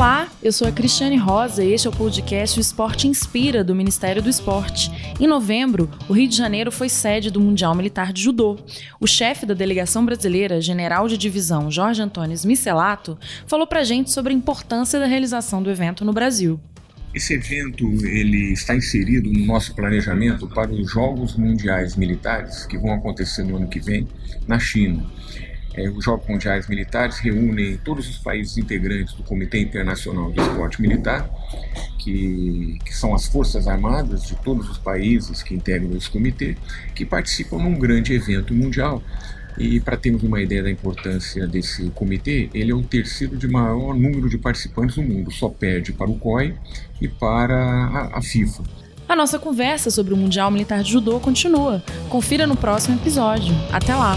Olá, eu sou a Cristiane Rosa e este é o podcast O Esporte Inspira, do Ministério do Esporte. Em novembro, o Rio de Janeiro foi sede do Mundial Militar de Judô. O chefe da delegação brasileira, general de divisão Jorge Antônio Micelato, falou pra gente sobre a importância da realização do evento no Brasil. Esse evento ele está inserido no nosso planejamento para os Jogos Mundiais Militares que vão acontecer no ano que vem na China. É, os Jogos Mundiais Militares reúnem todos os países integrantes do Comitê Internacional do Esporte Militar, que, que, são as Forças Armadas de todos os países que integram esse comitê, que participam num grande evento mundial. E para termos uma ideia da importância desse comitê, ele é o terceiro de maior número de participantes do mundo, só perde para o COI e para a, a FIFA. A nossa conversa sobre o Mundial Militar de Judô continua. Confira no próximo episódio. Até lá!